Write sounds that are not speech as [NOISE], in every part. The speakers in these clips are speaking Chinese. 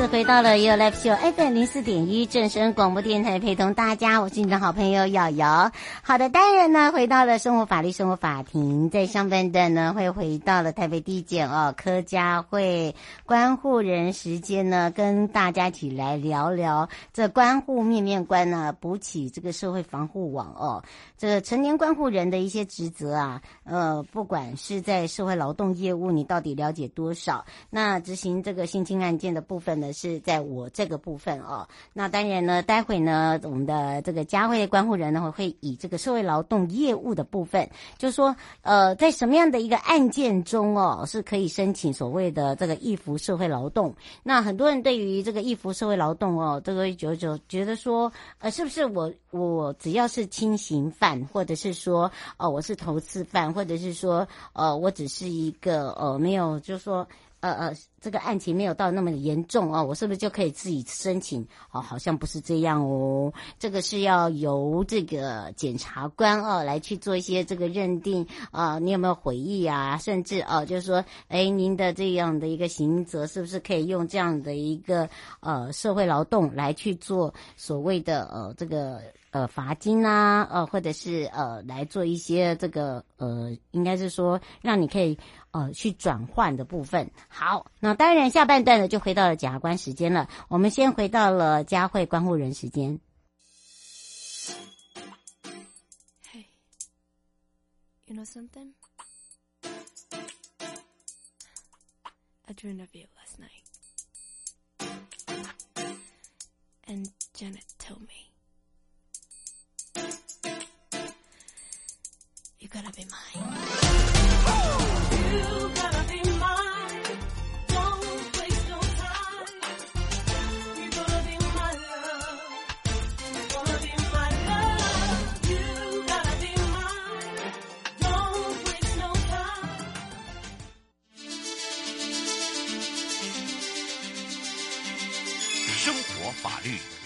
次回到了 You Live Show FM 零四点一正声广播电台，陪同大家，我是你的好朋友瑶瑶。好的，当然呢，回到了生活法律生活法庭，在上半段呢，会回到了台北地检哦，柯佳慧关护人时间呢，跟大家一起来聊聊这关护面面观呢，补起这个社会防护网哦，这成年关护人的一些职责啊，呃，不管是在社会劳动业务，你到底了解多少？那执行这个性侵案件的部分。呢是在我这个部分哦，那当然呢，待会呢，我们的这个佳慧关护人呢会以这个社会劳动业务的部分，就说，呃，在什么样的一个案件中哦，是可以申请所谓的这个易服社会劳动？那很多人对于这个易服社会劳动哦，这个就就觉得说，呃，是不是我我只要是轻刑犯，或者是说，呃，我是投次犯，或者是说，呃，我只是一个呃，没有，就说。呃呃，这个案情没有到那么严重哦，我是不是就可以自己申请？哦，好像不是这样哦，这个是要由这个检察官哦来去做一些这个认定啊，你有没有悔意啊？甚至哦，就是说，哎，您的这样的一个刑责是不是可以用这样的一个呃社会劳动来去做所谓的呃这个。呃，罚金啊，呃，或者是呃，来做一些这个呃，应该是说让你可以呃去转换的部分。好，那当然下半段呢就回到了检察官时间了。我们先回到了佳慧观护人时间。Hey, you know something? I dreamed of you last night, and Janet told me. You gotta be mine.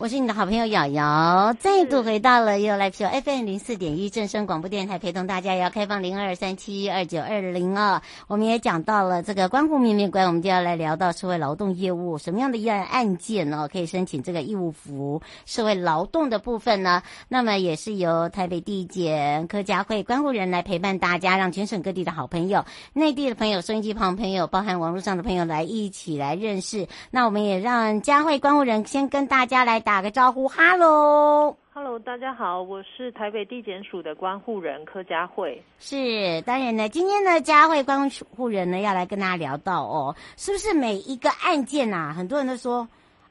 我是你的好朋友瑶瑶，再度回到了又来听 FM 零四点一正声广播电台，陪同大家要开放零二三七二九二零啊。我们也讲到了这个关护面面观，我们就要来聊到社会劳动业务，什么样的一案案件哦？可以申请这个义务服社会劳动的部分呢？那么也是由台北地检柯佳慧关护人来陪伴大家，让全省各地的好朋友、内地的朋友、收音机旁朋友，包含网络上的朋友来一起来认识。那我们也让佳慧关护人先跟大家来个招呼，哈喽，哈喽，大家好，我是台北地检署的关护人柯佳慧。是，当然呢，今天呢，佳慧关护人呢要来跟大家聊到哦，是不是每一个案件啊，很多人都说。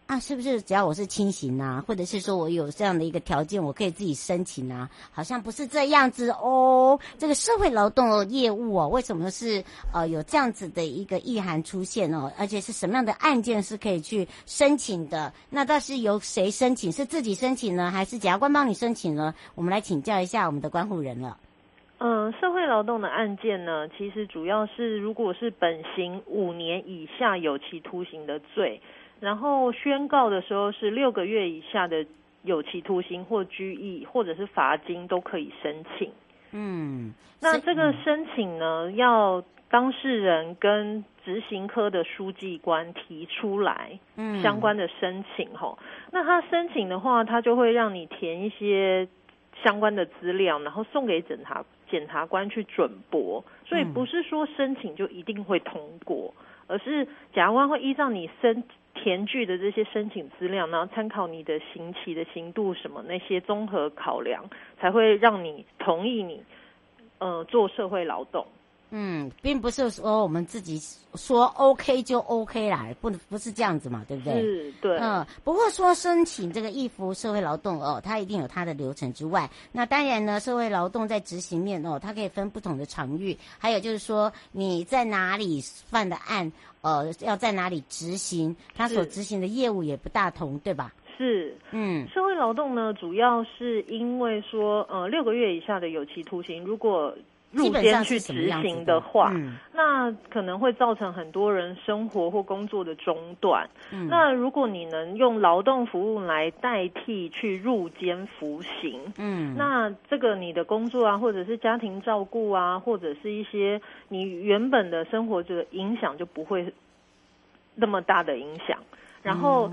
啊，是不是只要我是轻刑啊，或者是说我有这样的一个条件，我可以自己申请啊？好像不是这样子哦。这个社会劳动业务哦，为什么是呃有这样子的一个意涵出现哦？而且是什么样的案件是可以去申请的？那到底是由谁申请？是自己申请呢，还是检察官帮你申请呢？我们来请教一下我们的关护人了。嗯，社会劳动的案件呢，其实主要是如果是本刑五年以下有期徒刑的罪。然后宣告的时候是六个月以下的有期徒刑或拘役，或者是罚金都可以申请。嗯，那是这个申请呢，要当事人跟执行科的书记官提出来嗯相关的申请吼。那他申请的话，他就会让你填一些相关的资料，然后送给检察检察官去准驳。所以不是说申请就一定会通过，而是检察官会依照你申填具的这些申请资料，然后参考你的刑期的刑度什么那些综合考量，才会让你同意你呃做社会劳动。嗯，并不是说我们自己说 OK 就 OK 啦，不不是这样子嘛，对不对？是，对，嗯，不过说申请这个义服社会劳动哦，它一定有它的流程之外，那当然呢，社会劳动在执行面哦，它可以分不同的场域，还有就是说你在哪里犯的案，呃，要在哪里执行，它所执行的业务也不大同，对吧？是，嗯社会劳动呢，主要是因为说，呃，六个月以下的有期徒刑，如果入监去执行的话，嗯那可能会造成很多人生活或工作的中断。嗯那如果你能用劳动服务来代替去入监服刑，嗯，那这个你的工作啊，或者是家庭照顾啊，或者是一些你原本的生活这个影响就不会那么大的影响。然后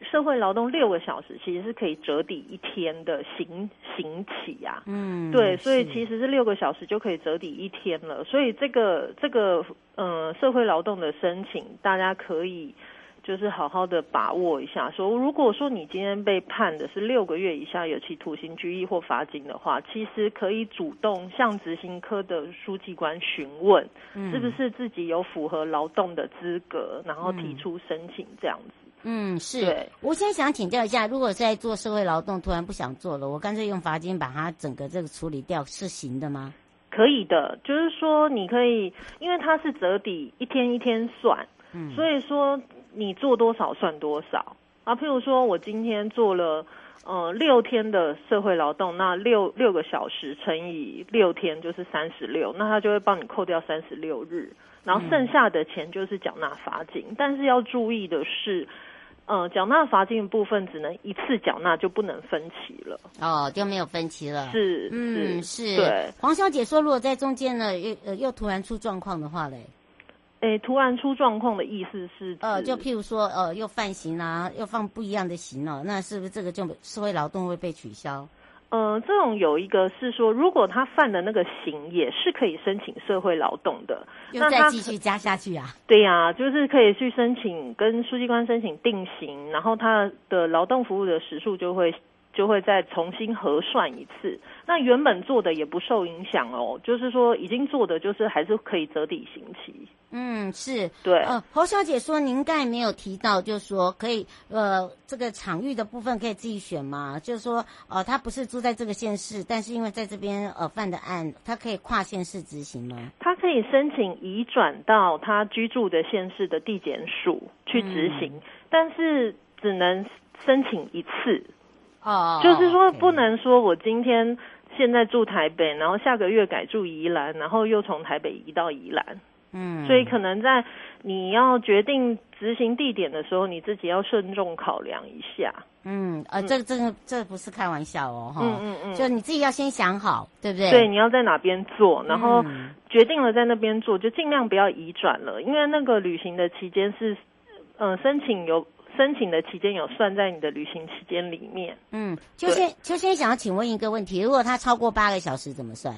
社会劳动六个小时其实是可以折抵一天的刑刑期啊。嗯，对，所以其实是六个小时就可以折抵一天了。所以这个这个呃社会劳动的申请，大家可以就是好好的把握一下。说如果说你今天被判的是六个月以下有期徒刑、拘役或罚金的话，其实可以主动向执行科的书记官询问，是不是自己有符合劳动的资格，然后提出申请这样子。嗯，是。我现在想请教一下，如果在做社会劳动，突然不想做了，我干脆用罚金把它整个这个处理掉，是行的吗？可以的，就是说你可以，因为它是折抵一天一天算，嗯所以说你做多少算多少啊。譬如说我今天做了呃六天的社会劳动，那六六个小时乘以六天就是三十六，那他就会帮你扣掉三十六日，然后剩下的钱就是缴纳罚金。但是要注意的是。呃，缴纳罚金的部分只能一次缴纳，就不能分期了。哦，就没有分期了。是，嗯，是。对。黄小姐说，如果在中间呢，又呃又突然出状况的话嘞，诶，突然出状况的意思是，呃，就譬如说，呃，又犯刑啊，又放不一样的刑哦，那是不是这个就社会劳动会被取消？呃，这种有一个是说，如果他犯的那个刑也是可以申请社会劳动的，那他再继续加下去啊？[LAUGHS] 对呀、啊，就是可以去申请跟书记官申请定刑，然后他的劳动服务的时数就会就会再重新核算一次。那原本做的也不受影响哦，就是说已经做的就是还是可以折抵刑期。嗯，是对。呃，侯小姐说，您刚才没有提到，就是说可以，呃，这个场域的部分可以自己选吗？就是说，呃，他不是住在这个县市，但是因为在这边呃犯的案，他可以跨县市执行吗？他可以申请移转到他居住的县市的地检署去执行，嗯、但是只能申请一次。哦，就是说不能说我今天现在住台北，然后下个月改住宜兰，然后又从台北移到宜兰。嗯，所以可能在你要决定执行地点的时候，你自己要慎重考量一下。嗯，呃，这这个这不是开玩笑哦，哈，嗯嗯嗯，就你自己要先想好，对不对？对，你要在哪边做，然后嗯决定了在那边做，就尽量不要移转了，因为那个旅行的期间是，呃，申请有申请的期间有算在你的旅行期间里面。嗯，秋先秋先想要请问一个问题，如果他超过八个小时怎么算？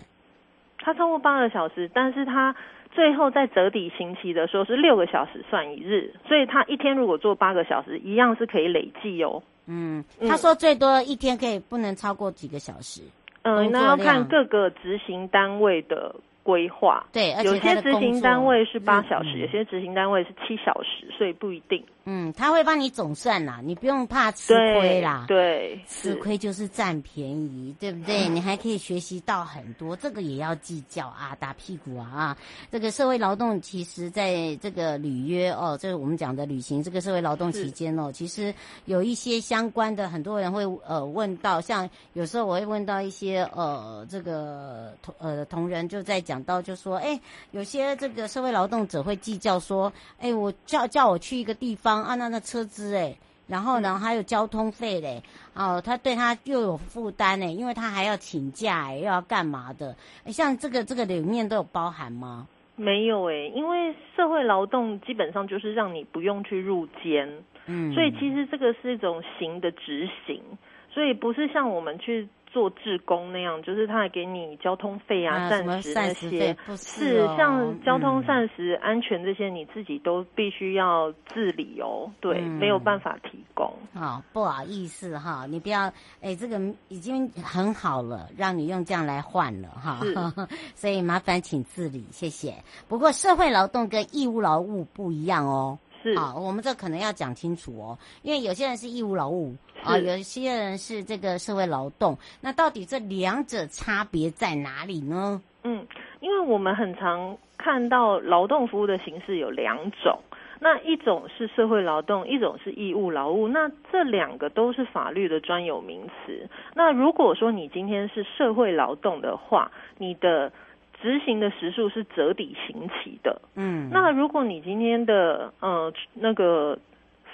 他超过八个小时，但是他最后在折抵刑期的时候是六个小时算一日，所以他一天如果做八个小时，一样是可以累计哦。嗯，他说最多一天可以不能超过几个小时。嗯，那要看各个执行单位的规划。对，而且有些执行单位是八小时，嗯、有些执行单位是七小时，所以不一定。嗯，他会帮你总算啦，你不用怕吃亏啦。对，吃亏就是占便宜，对不对？你还可以学习到很多，这个也要计较啊，打屁股啊啊！这个社会劳动其实在这个履约哦，就是我们讲的履行这个社会劳动期间哦，其实有一些相关的，很多人会呃问到，像有时候我会问到一些呃这个同呃同仁就在讲到，就说哎，有些这个社会劳动者会计较说，哎，我叫叫我去一个地方。啊，那那车资哎，然后呢，还有交通费嘞，哦，他对他又有负担呢，因为他还要请假，又要干嘛的？像这个这个里面都有包含吗？没有诶，因为社会劳动基本上就是让你不用去入监，嗯，所以其实这个是一种刑的执行，所以不是像我们去。做志工那样，就是他还给你交通费啊、膳、啊、食那些，是，哦、像交通、膳食、安全这些，你自己都必须要自理哦。对，嗯、没有办法提供。好，不好意思哈，你不要，哎，这个已经很好了，让你用这样来换了哈。[LAUGHS] 所以麻烦请自理，谢谢。不过社会劳动跟义务劳务不一样哦。是，好，我们这可能要讲清楚哦，因为有些人是义务劳务啊，有些人是这个社会劳动，那到底这两者差别在哪里呢？嗯，因为我们很常看到劳动服务的形式有两种，那一种是社会劳动，一种是义务劳务，那这两个都是法律的专有名词。那如果说你今天是社会劳动的话，你的执行的时数是折抵刑期的，嗯，那如果你今天的呃那个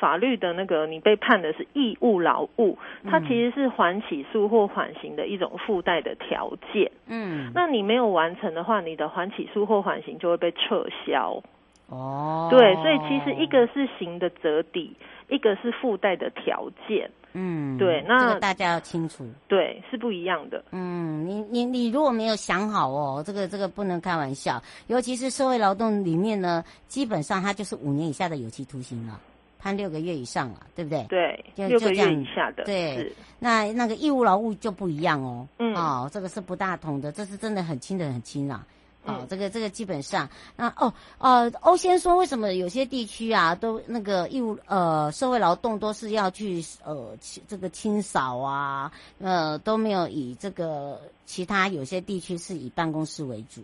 法律的那个你被判的是义务劳务，它其实是缓起诉或缓刑的一种附带的条件，嗯，那你没有完成的话，你的缓起诉或缓刑就会被撤销，哦，对，所以其实一个是刑的折抵，一个是附带的条件。嗯，对，那这个大家要清楚，对，是不一样的。嗯，你你你如果没有想好哦，这个这个不能开玩笑，尤其是社会劳动里面呢，基本上它就是五年以下的有期徒刑了，判六个月以上了，对不对？对，就六个月以下的。对，那那个义务劳务就不一样哦。嗯，哦，这个是不大同的，这是真的很轻的很轻啦。哦，这个这个基本上，那哦呃，欧先说为什么有些地区啊都那个义务呃社会劳动都是要去呃这个清扫啊，呃都没有以这个其他有些地区是以办公室为主。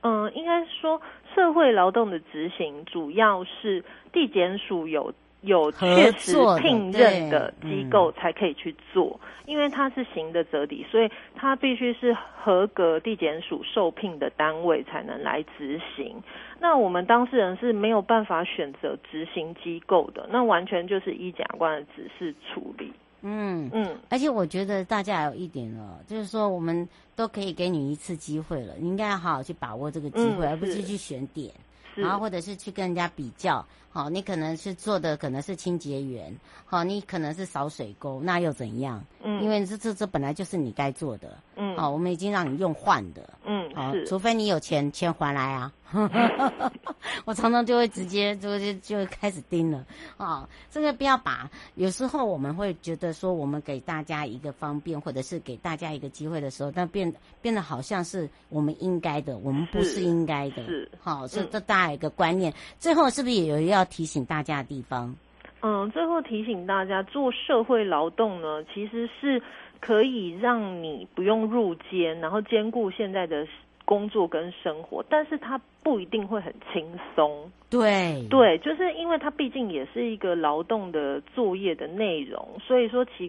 嗯、呃，应该说社会劳动的执行主要是地检署有。有确实聘任的机构才可以去做，因为它是行的折抵，所以它必须是合格地检署受聘的单位才能来执行。那我们当事人是没有办法选择执行机构的，那完全就是依检察官的指示处理。嗯嗯，而且我觉得大家有一点哦，就是说我们都可以给你一次机会了，你应该要好好去把握这个机会，而不是去选点。然后或者是去跟人家比较，好，你可能是做的可能是清洁员，好，你可能是扫水沟，那又怎样？嗯，因为这这这本来就是你该做的，嗯，好，我们已经让你用换的，嗯，好，除非你有钱钱还来啊。[LAUGHS] 我常常就会直接就就就开始盯了啊，这个不要把。有时候我们会觉得说，我们给大家一个方便，或者是给大家一个机会的时候，但变变得好像是我们应该的，我们不是应该的。是，好，这这大家一个观念。最后是不是也有要提醒大家的地方？嗯，最后提醒大家，做社会劳动呢，其实是可以让你不用入监，然后兼顾现在的。工作跟生活，但是它不一定会很轻松。对对，就是因为它毕竟也是一个劳动的作业的内容，所以说请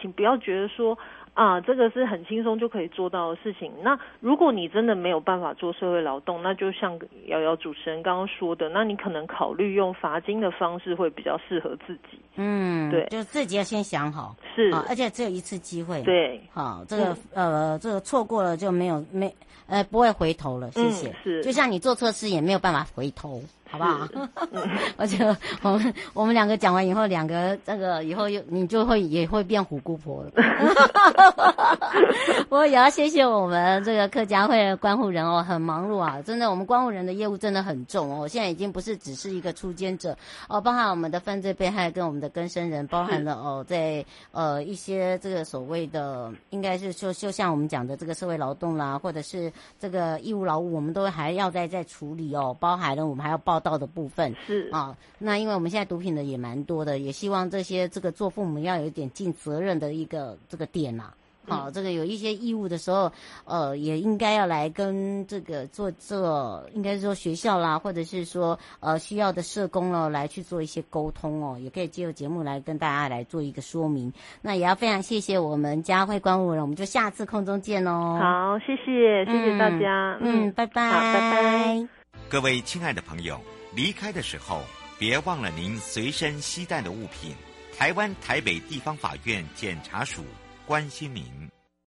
请不要觉得说。啊，这个是很轻松就可以做到的事情。那如果你真的没有办法做社会劳动，那就像瑶瑶主持人刚刚说的，那你可能考虑用罚金的方式会比较适合自己。嗯，对，就自己要先想好，是，啊，而且只有一次机会。对，好，这个、嗯、呃，这个错过了就没有没呃不会回头了。谢谢。嗯、是，就像你做错事也没有办法回头。好不好？而且 [LAUGHS] 我们我们两个讲完以后，两个这个以后又你就会也会变虎姑婆了。[LAUGHS] 我也要谢谢我们这个客家会的关护人哦，很忙碌啊，真的，我们关护人的业务真的很重哦。现在已经不是只是一个出监者哦，包含我们的犯罪被害跟我们的更生人，包含了哦，在呃一些这个所谓的应该是就就像我们讲的这个社会劳动啦，或者是这个义务劳务，我们都还要再再处理哦，包含了我们还要报。道的部分是啊，那因为我们现在毒品的也蛮多的，也希望这些这个做父母要有一点尽责任的一个这个点呐、啊。好，这个有一些义务的时候，呃，也应该要来跟这个做做，应该是说学校啦，或者是说呃需要的社工哦，来去做一些沟通哦，也可以借由节目来跟大家来做一个说明。那也要非常谢谢我们嘉慧观护人，我们就下次空中见哦。好，谢谢，谢谢大家，嗯，嗯，拜拜，好，拜拜。各位亲爱的朋友。离开的时候，别忘了您随身携带的物品。台湾台北地方法院检察署关心您。